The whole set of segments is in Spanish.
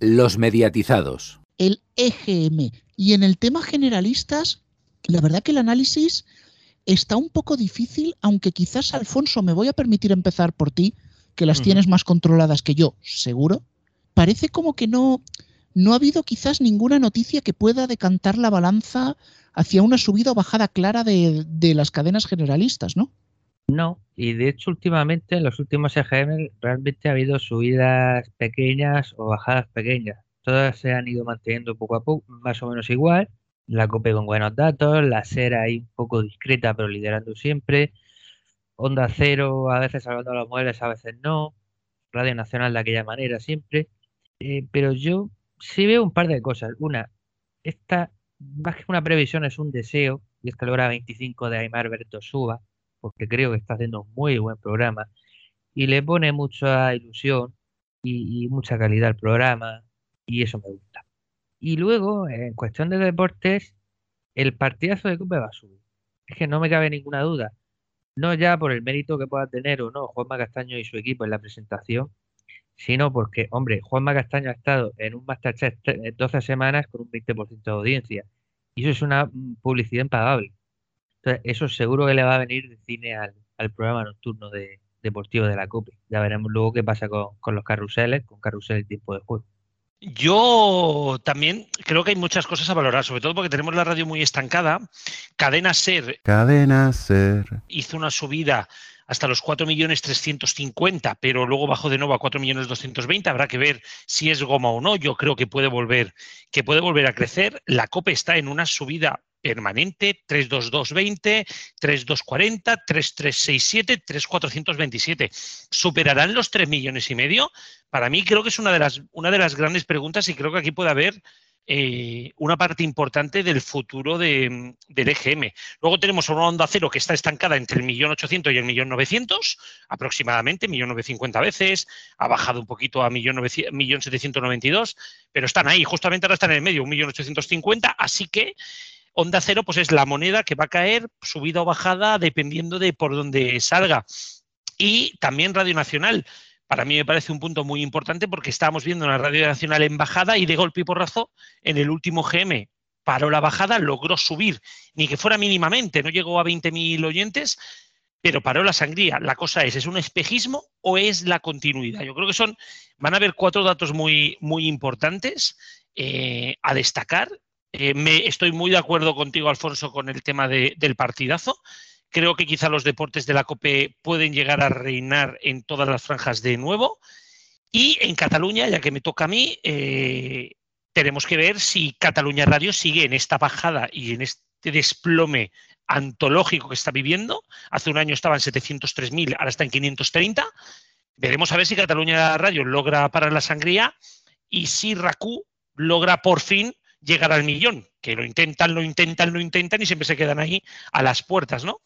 Los mediatizados. El EGM. Y en el tema generalistas, la verdad que el análisis está un poco difícil, aunque quizás, Alfonso, me voy a permitir empezar por ti, que las tienes más controladas que yo, seguro. Parece como que no, no ha habido quizás ninguna noticia que pueda decantar la balanza hacia una subida o bajada clara de, de las cadenas generalistas, ¿no? No, y de hecho últimamente en los últimos EGM realmente ha habido subidas pequeñas o bajadas pequeñas. Todas se han ido manteniendo poco a poco, más o menos igual. La COPE con buenos datos, la SER ahí un poco discreta pero liderando siempre. Onda Cero a veces salvando los muebles, a veces no. Radio Nacional de aquella manera siempre. Eh, pero yo sí veo un par de cosas. Una, esta más que una previsión es un deseo, y esta logra 25 de Aymar Berto Suba, porque creo que está haciendo un muy buen programa y le pone mucha ilusión y, mucha calidad al programa y eso me gusta. Y luego, en cuestión de deportes, el partidazo de Copa va a subir. Es que no me cabe ninguna duda. No ya por el mérito que pueda tener o no Juanma Castaño y su equipo en la presentación, sino porque, hombre, Juanma Castaño ha estado en un Masterchef 12 semanas con un 20% de audiencia. Y eso es una mm, publicidad impagable eso seguro que le va a venir de cine al, programa nocturno de, deportivo de la COPE. Ya veremos luego qué pasa con, los carruseles, con carrusel y tiempo de juego. Yo también creo que hay muchas cosas a valorar, sobre todo porque tenemos la radio muy estancada. Cadena Ser. Cadena Ser. Hizo una subida hasta los 4.350.000, pero luego bajó de nuevo a 4.220.000. Habrá que ver si es goma o no. Yo creo que puede volver, que puede volver a crecer. La COPE está en una subida permanente 32220, 3240, 3367, 3427. ¿Superarán los 3 millones y medio? Para mí creo que es una de las, una de las grandes preguntas y creo que aquí puede haber eh, una parte importante del futuro de, del EGM. Luego tenemos una onda cero que está estancada entre el millón ochocientos y el millón novecientos, aproximadamente, millón novecientos veces, ha bajado un poquito a millón setecientos noventa y dos, pero están ahí, justamente ahora están en el medio, un millón ochocientos cincuenta, así que Onda cero, pues es la moneda que va a caer, subida o bajada, dependiendo de por dónde salga. Y también Radio Nacional. Para mí me parece un punto muy importante porque estábamos viendo una Radio Nacional en bajada y de golpe y porrazo en el último GM paró la bajada, logró subir, ni que fuera mínimamente, no llegó a 20.000 oyentes, pero paró la sangría. La cosa es, ¿es un espejismo o es la continuidad? Yo creo que son, van a haber cuatro datos muy, muy importantes eh, a destacar eh, me, estoy muy de acuerdo contigo, Alfonso, con el tema del partidazo. Creo que quizá los deportes de la COPE pueden llegar a reinar en todas las franjas de nuevo. Y en Cataluña, ya que me toca a mí, eh, tenemos que ver si Cataluña Radio sigue en esta bajada y en este desplome antológico que está viviendo. Hace un año estaba en 703.000, ahora está en 530. Veremos a ver si Cataluña Radio logra parar la sangría y si RACU logra por fin llegar al millón, que lo intentan, lo intentan, lo intentan y siempre se quedan ahí a las puertas, ¿no?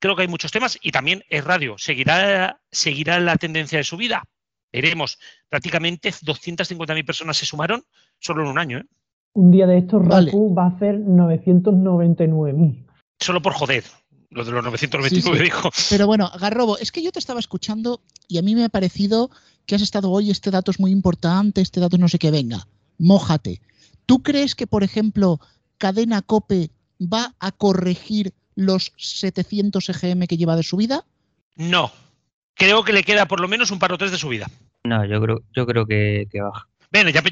Creo que hay muchos temas y también es radio. ¿Seguirá, seguirá la tendencia de subida? Veremos. Prácticamente 250.000 personas se sumaron solo en un año. ¿eh? Un día de estos, Raku va a hacer 999.000. Solo por joder. Lo de los 999 dijo. Pero bueno, Garrobo, es que yo te estaba escuchando y a mí me ha parecido que has estado hoy, este dato es muy importante, este dato no sé qué, venga, mójate. ¿Tú crees que, por ejemplo, Cadena Cope va a corregir los 700 EGM que lleva de subida? No. Creo que le queda por lo menos un par o tres de subida. No, yo creo, yo creo que, baja. Bueno, ya,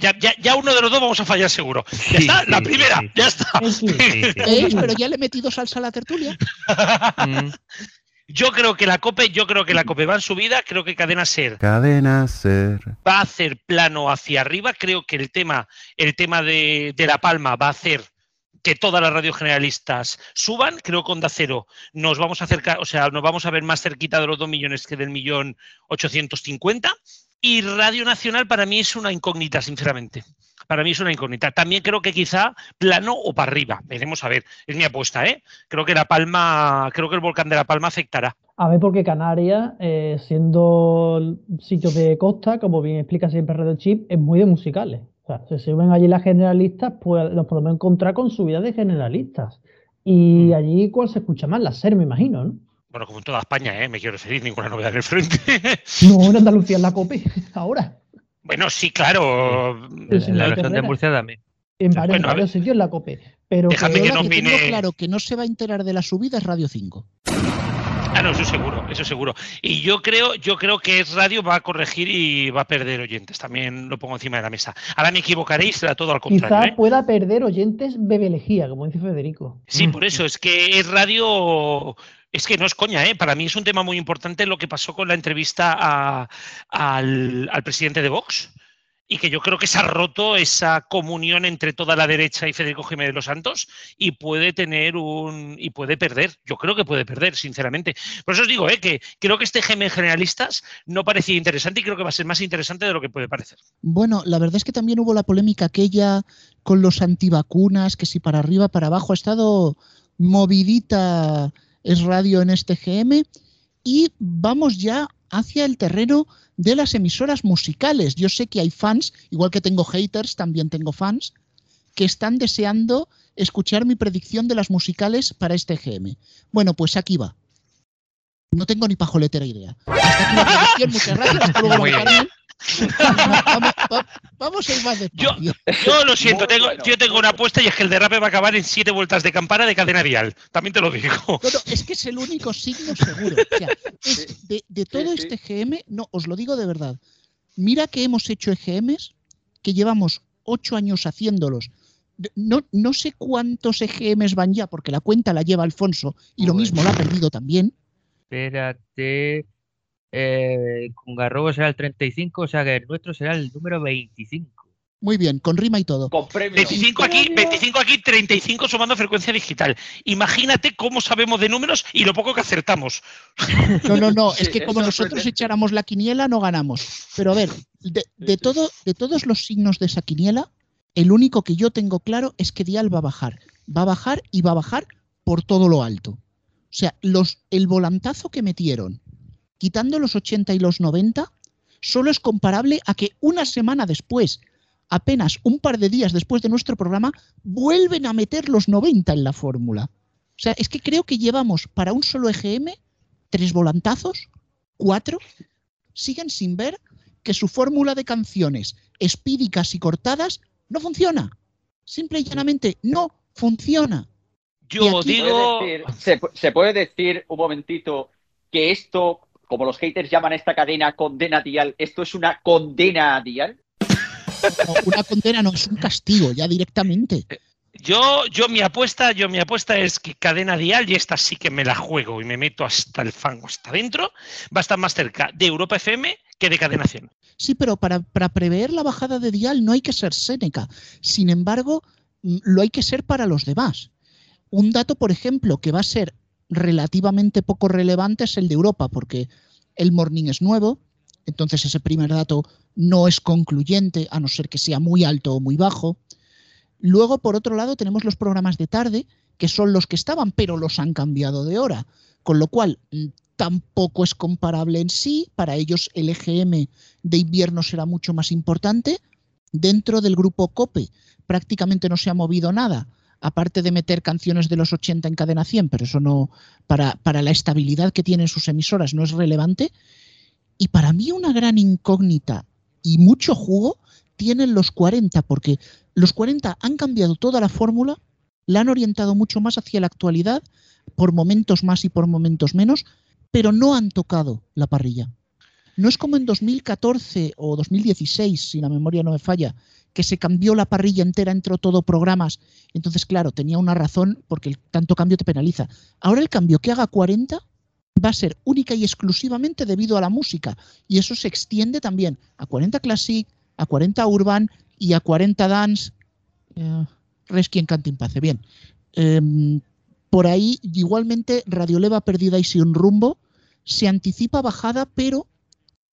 ya, uno de los dos vamos a fallar seguro. Ya está, la primera, ya está. Pero ya le he metido salsa a la tertulia. Mm. Yo creo que la COPE, yo creo que la COPE va en subida, creo que Cadena Ser. Cadena Ser. Va a hacer plano hacia arriba. Creo que el tema, el tema de, La Palma va a hacer que todas las radios generalistas suban. Creo que Onda Cero nos vamos a acercar, o sea, nos vamos a ver más cerquita de los 2 millones que del millón 850. Y Radio Nacional para mí es una incógnita, sinceramente para mí es una incógnita. También creo que quizá plano o para arriba. Veremos a ver. Es mi apuesta, ¿eh? Creo que La Palma, creo que el volcán de La Palma afectará. A ver, porque Canarias, eh, siendo sitio de costa, como bien explica siempre Red Chip, es muy de musicales. O sea, si se ven allí las generalistas, pues nos podemos encontrar con subida de generalistas. Y mm. allí, ¿cuál se escucha más? La SER, me imagino, ¿no? Bueno, como en toda España, ¿eh? Me quiero referir, ninguna novedad en el frente. no, en Andalucía en la COPE, ahora. Bueno, sí, claro. Sí, En la no, región de. Murcia también. En varios, Bueno, a varios sitios la COPE. Pero Déjame que no que claro que no se va a enterar de la subida es Radio 5. Ah, no, eso seguro, eso seguro. Y yo creo, yo creo que es radio va a corregir y va a perder oyentes. También lo pongo encima de la mesa. Ahora me equivocaréis, será todo al quizá contrario. ¿eh? pueda perder oyentes bebelejía, como dice Federico. Sí, por eso, es que es radio. Es que no es coña, ¿eh? Para mí es un tema muy importante lo que pasó con la entrevista al, presidente de Vox. Y que yo creo que se ha roto esa comunión entre toda la derecha y Federico Jiménez Los Santos y puede tener un. y puede perder. Yo creo que puede perder, sinceramente. Por eso os digo, ¿eh? que creo que este GM Generalistas no parecía interesante y creo que va a ser más interesante de lo que puede parecer. Bueno, la verdad es que también hubo la polémica aquella con los antivacunas, que si para arriba, para abajo, ha estado movidita es radio en este GM y vamos ya hacia el terreno de las emisoras musicales. Yo sé que hay fans, igual que tengo haters, también tengo fans, que están deseando escuchar mi predicción de las musicales para este GM. Bueno, pues aquí va. No tengo ni pajoletera idea. Hasta aquí la predicción, muchas gracias. Hasta luego, Vamos, va- vamos a ir más Yo, yo lo siento, Muy tengo, bueno, yo tengo una apuesta y es que el derrape va a acabar en siete vueltas de campana de cadena dial. También te lo digo. No, no, es que es el único signo seguro. O sea, es de, de todo sí. este GM, no, os lo digo de verdad. Mira que hemos hecho EGMs que llevamos ocho años haciéndolos. No, no sé cuántos EGMs van ya, porque la cuenta la lleva Alfonso y lo mismo la ha perdido también. Espérate. Eh, con Garrobo será el 35, o sea que el nuestro será el número 25. Muy bien, con rima y todo. Con premio. 25 aquí, 25 aquí, 35 sumando frecuencia digital. Imagínate cómo sabemos de números y lo poco que acertamos. No, no, no, es que como nosotros echáramos la quiniela no ganamos. Pero a ver, de, todo, de todos los signos de esa quiniela, el único que yo tengo claro es que Dial va a bajar. Va a bajar y va a bajar por todo lo alto. O sea, los, el volantazo que metieron, quitando los 80 y los 90, solo es comparable a que una semana después, apenas un par de días después de nuestro programa, vuelven a meter los 90 en la fórmula. O sea, es que creo que llevamos para un solo EGM tres volantazos, cuatro, siguen sin ver que su fórmula de canciones espídicas y cortadas no funciona. Simple y llanamente no funciona. Yo digo. Puede decir- se puede decir un momentito que esto, como los haters llaman a esta cadena condena dial, esto es una condena dial. No, una condena no es un castigo ya directamente. Yo, yo mi apuesta, yo mi apuesta es que cadena dial, y esta sí que me la juego y me meto hasta el fango, hasta adentro, va a estar más cerca de Europa FM que de Cadena 100. Sí, pero para, para prever la bajada de dial no hay que ser Séneca. Sin embargo, mm, lo hay que ser para los demás. Un dato, por ejemplo, que va a ser relativamente poco relevante es el de Europa, porque el morning es nuevo, entonces ese primer dato no es concluyente, a no ser que sea muy alto o muy bajo. Luego, por otro lado, tenemos los programas de tarde, que son los que estaban, pero los han cambiado de hora, con lo cual mm, tampoco es comparable en sí. Para ellos el EGM de invierno será mucho más importante. Dentro del grupo COPE prácticamente no se ha movido nada, aparte de meter canciones de los 80 en cadena 100, pero eso no, para, para la estabilidad que tienen sus emisoras no es relevante. Y para mí una gran incógnita y mucho jugo tienen los 40, porque los 40 han cambiado toda la fórmula, la han orientado mucho más hacia la actualidad, por momentos más y por momentos menos, pero no han tocado la parrilla. No es como en 2014 o 2016, si la memoria no me falla, que se cambió la parrilla entera, entró todo programas. Entonces, claro, tenía una razón porque el tanto cambio te penaliza. Ahora el cambio que haga 40 va a ser única y exclusivamente debido a la música. Y eso se extiende también a 40 Classic, a 40 Urban y a 40 Dance. Eh, Resquien Cantin Pace. Bien. Em, por ahí, igualmente, Radioleva perdida y sin rumbo. Se anticipa bajada, pero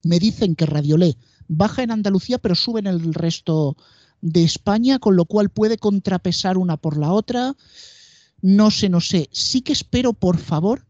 me dicen que Radiolé baja en Andalucía, pero sube en el resto de España, con lo cual puede contrapesar una por la otra. No sé, no sé. Sí que espero, por favor,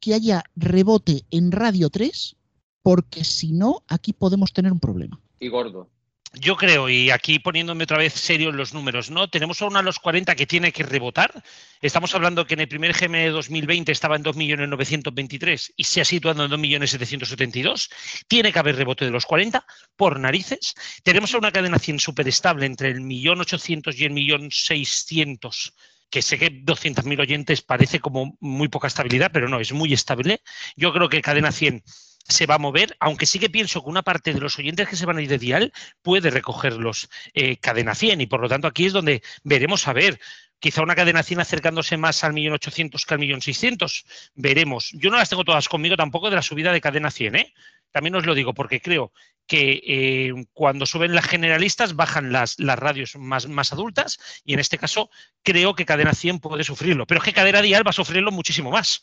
que haya rebote en Radio 3, porque si no, aquí podemos tener un problema. Y gordo. Yo creo, y aquí poniéndome otra vez serio en los números, ¿no? Tenemos a uno a los 40 que tiene que rebotar. Estamos hablando que en el primer GM de 2020 estaba en 2.923.000 y se ha situado en 2.772.000. Tiene que haber rebote de los 40 por narices. Tenemos a una cadena 100 súper estable entre el 1.800.000 y el 1.600.000 que sé que 200.000 oyentes parece como muy poca estabilidad, pero no, es muy estable. Yo creo que cadena 100 se va a mover, aunque sí que pienso que una parte de los oyentes que se van a ir de Dial puede recogerlos eh, cadena 100 y por lo tanto aquí es donde veremos a ver. Quizá una cadena 100 acercándose más al millón ochocientos que al millón seiscientos. Veremos. Yo no las tengo todas conmigo tampoco de la subida de cadena 100, ¿eh? También os lo digo porque creo que eh, cuando suben las generalistas bajan las, las radios más, más, adultas y en este caso creo que cadena 100 puede sufrirlo. Pero es que cadena dial va a sufrirlo muchísimo más.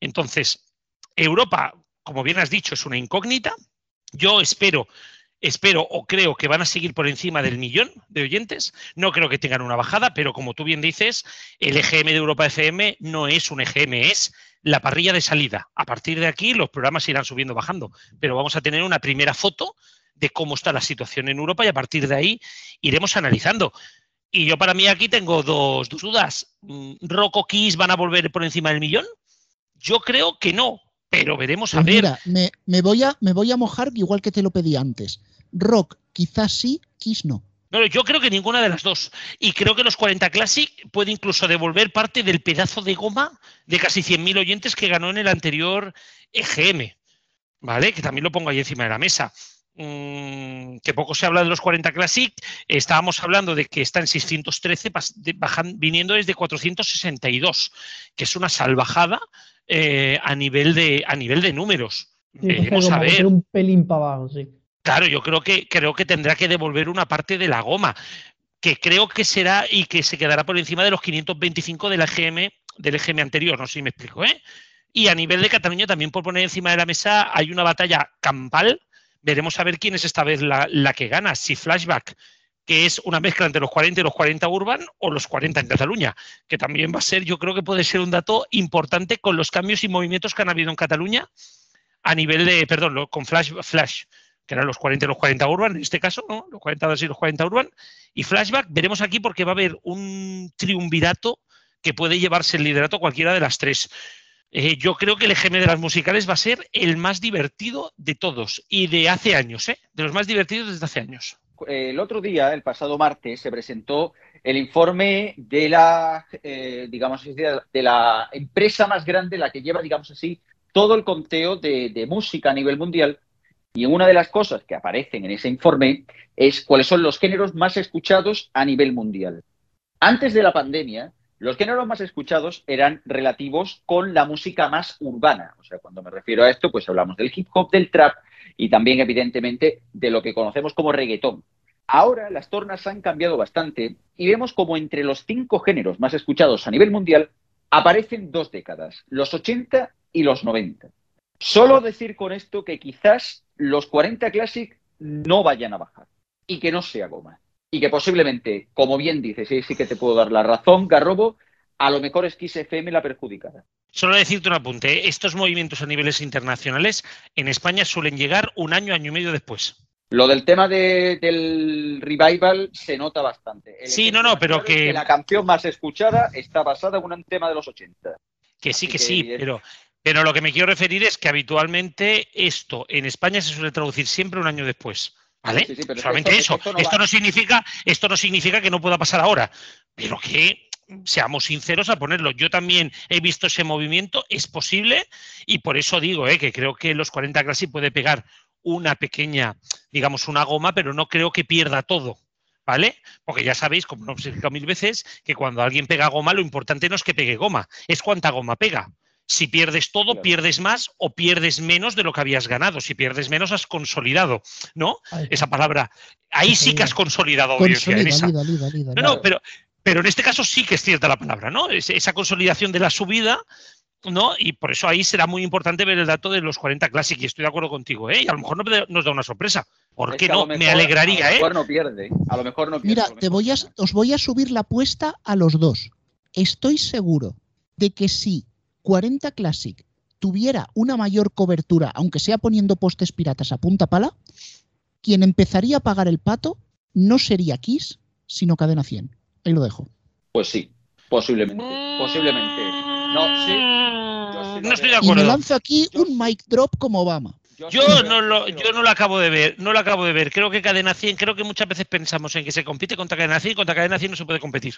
Entonces, Europa como bien has dicho, es una incógnita. Yo espero, espero o creo que van a seguir por encima del millón de oyentes. No creo que tengan una bajada, pero como tú bien dices, el EGM de Europa FM no es un EGM, es la parrilla de salida. A partir de aquí los programas irán subiendo, bajando, pero vamos a tener una primera foto de cómo está la situación en Europa y a partir de ahí iremos analizando. Y yo para mí aquí tengo dos, dudas. Mm, ¿Rocco Kiss van a volver por encima del millón? Yo creo que no, pero veremos a Pues ver. Mira, me, me voy a, me voy a mojar igual que te lo pedí antes. Rock, quizás sí, Kiss no. No, yo creo que ninguna de las dos. Y creo que los 40 Classic puede incluso devolver parte del pedazo de goma de casi 100.000 oyentes que ganó en el anterior EGM. ¿Vale? Que también lo pongo ahí encima de la mesa. Mm, que poco se habla de los 40 Classic. Estábamos hablando de que está en 613, pas- de- bajan- viniendo desde 462, que es una salvajada eh, a, nivel de, a nivel de números. Sí, Veremos como a ver. un pelín para abajo, sí. Claro, yo creo que, creo que tendrá que devolver una parte de la goma, que creo que será y que se quedará por encima de los 525 del EGM, del EGM anterior, no sé si me explico, ¿eh? Y a nivel de Cataluña, también por poner encima de la mesa, hay una batalla campal. Veremos a ver quién es esta vez la, que gana, si Flashback, que es una mezcla entre los 40 y los 40 urban, o los 40 en Cataluña, que también va a ser, yo creo que puede ser un dato importante con los cambios y movimientos que han habido en Cataluña a nivel de, perdón, con Flash, Flash que eran los 40 y los 40 urban, en este caso, ¿no? Los 40 y los 40 urban. Y flashback, veremos aquí porque va a haber un triunvirato que puede llevarse el liderato cualquiera de las tres. Eh, yo creo que el EGM de las musicales va a ser el más divertido de todos y de hace años, ¿eh? De los más divertidos desde hace años. El otro día, el pasado martes, se presentó el informe de la, eh, digamos de la- empresa más grande, la que lleva, digamos así, todo el conteo de música a nivel mundial. Y una de las cosas que aparecen en ese informe es cuáles son los géneros más escuchados a nivel mundial. Antes de la pandemia, los géneros más escuchados eran relativos con la música más urbana. O sea, cuando me refiero a esto, pues hablamos del hip hop, del trap y también, evidentemente, de lo que conocemos como reggaetón. Ahora las tornas han cambiado bastante y vemos como entre los cinco géneros más escuchados a nivel mundial aparecen dos décadas, los 80 y los 90. Solo decir con esto que quizás los 40 Classic no vayan a bajar y que no sea goma. Y que posiblemente, como bien dices, y sí que te puedo dar la razón, Garrobo, a lo mejor es Kiss FM la perjudicada. Solo decirte un apunte, ¿eh? estos movimientos a niveles internacionales en España suelen llegar un año, año y medio después. Lo del tema de- del revival se nota bastante. El Sí, no, no, pero es que- La canción más escuchada está basada en un tema de los 80. Que sí, Así que que sí, pero, pero lo que me quiero referir es que habitualmente esto en España se suele traducir siempre un año después. ¿Vale? Sí, sí, Solamente esto- eso. esto no Esto va- no significa, esto no significa que no pueda pasar ahora, pero que seamos sinceros a ponerlo. Yo también he visto ese movimiento, es posible, y por eso digo eh, que creo que los 40 Classic puede pegar una pequeña, digamos, una goma, pero no creo que pierda todo. ¿Vale? Porque ya sabéis, como lo he explicado mil veces, que cuando alguien pega goma, lo importante no es que pegue goma, es cuánta goma pega. Si pierdes todo, Claro. pierdes más o pierdes menos de lo que habías ganado. Si pierdes menos, has consolidado, ¿no? Esa palabra. Ahí sí que has consolidado audiencia. en esa. Consolida, lida, lida, No, no, pero, pero en este caso sí que es cierta la palabra, ¿no? Es- esa consolidación de la subida, ¿no? Y por eso ahí será muy importante ver el dato de los 40 Classic, y estoy de acuerdo contigo, ¿eh? Y a lo mejor nos da- nos da una sorpresa. ¿Por Es qué que no? Me alegraría, A lo ¿eh? mejor no pierde. A lo mejor no pierde. Mira, te voy a, os voy a subir la apuesta a los dos. Estoy seguro de que si 40 Classic tuviera una mayor cobertura, aunque sea poniendo postes piratas a punta pala, quien empezaría a pagar el pato no sería Kiss, sino Cadena 100. Ahí lo dejo. Pues sí, posiblemente. Posiblemente. No, sí. Yo sí lo No estoy de veo. Y me acuerdo. lanzo aquí Yo un mic drop como Obama. Yo no lo, yo no lo acabo de ver, no lo acabo de ver. Creo que Cadena 100, creo que muchas veces pensamos en que se compite contra Cadena 100 y contra Cadena 100 no se puede competir.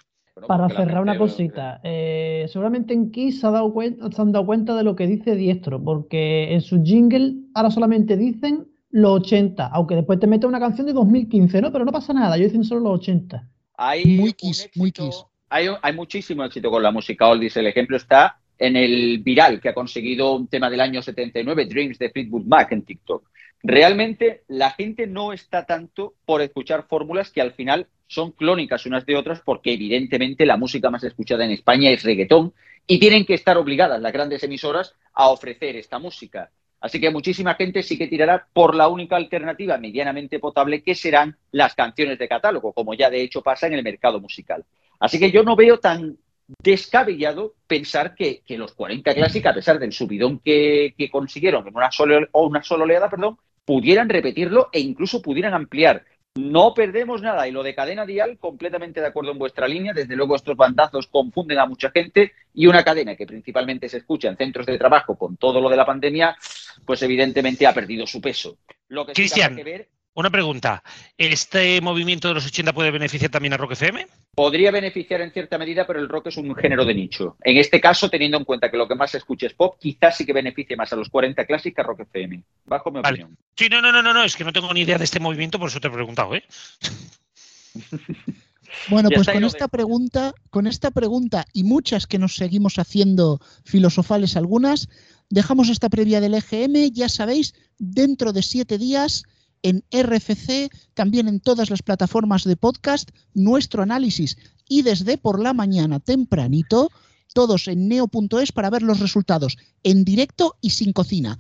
Para cerrar una gente- cosita, eh, seguramente en Kiss se, ha dado cuen- se han dado cuenta de lo que dice Diestro, porque en su jingle ahora solamente dicen los 80, aunque después te mete una canción de 2015, ¿no? Pero no pasa nada, ellos dicen solo los 80. Hay Muy Kiss, muy Kiss. Hay, hay muchísimo éxito con la música oldies. El ejemplo está en el viral que ha conseguido un tema del año 79, Dreams de Fleetwood Mac en TikTok. Realmente la gente no está tanto por escuchar fórmulas que al final son clónicas unas de otras porque evidentemente la música más escuchada en España es reggaetón y tienen que estar obligadas las grandes emisoras a ofrecer esta música. Así que muchísima gente sí que tirará por la única alternativa medianamente potable que serán las canciones de catálogo, como ya de hecho pasa en el mercado musical. Así que yo no veo tan descabellado pensar que, que los 40 Classic, a pesar del subidón que, que consiguieron en una sola, o una sola oleada, perdón, pudieran repetirlo e incluso pudieran ampliar. No perdemos nada. Y lo de cadena dial, completamente de acuerdo en vuestra línea. Desde luego, estos bandazos confunden a mucha gente y una cadena que principalmente se escucha en centros de trabajo con todo lo de la pandemia, pues evidentemente ha perdido su peso. Lo que Cristian. que ver Una pregunta, ¿este movimiento de los 80 puede beneficiar también a Rock FM? podría beneficiar en cierta medida, pero el rock es un género de nicho. En este caso, teniendo en cuenta que lo que más se escucha es pop, quizás sí que beneficie más a los 40 Classic que a Rock FM. Bajo mi Vale. opinión. Sí, no, no, no, no, no, es que no tengo ni idea de este movimiento, por eso te he preguntado, ¿eh? Bueno, pues con esta pregunta, con esta pregunta y muchas que nos seguimos haciendo filosofales algunas, dejamos esta previa del EGM, ya sabéis, dentro de siete días en RFC, también en todas las plataformas de podcast, nuestro análisis y desde por la mañana tempranito, todos en neo.es para ver los resultados en directo y sin cocina.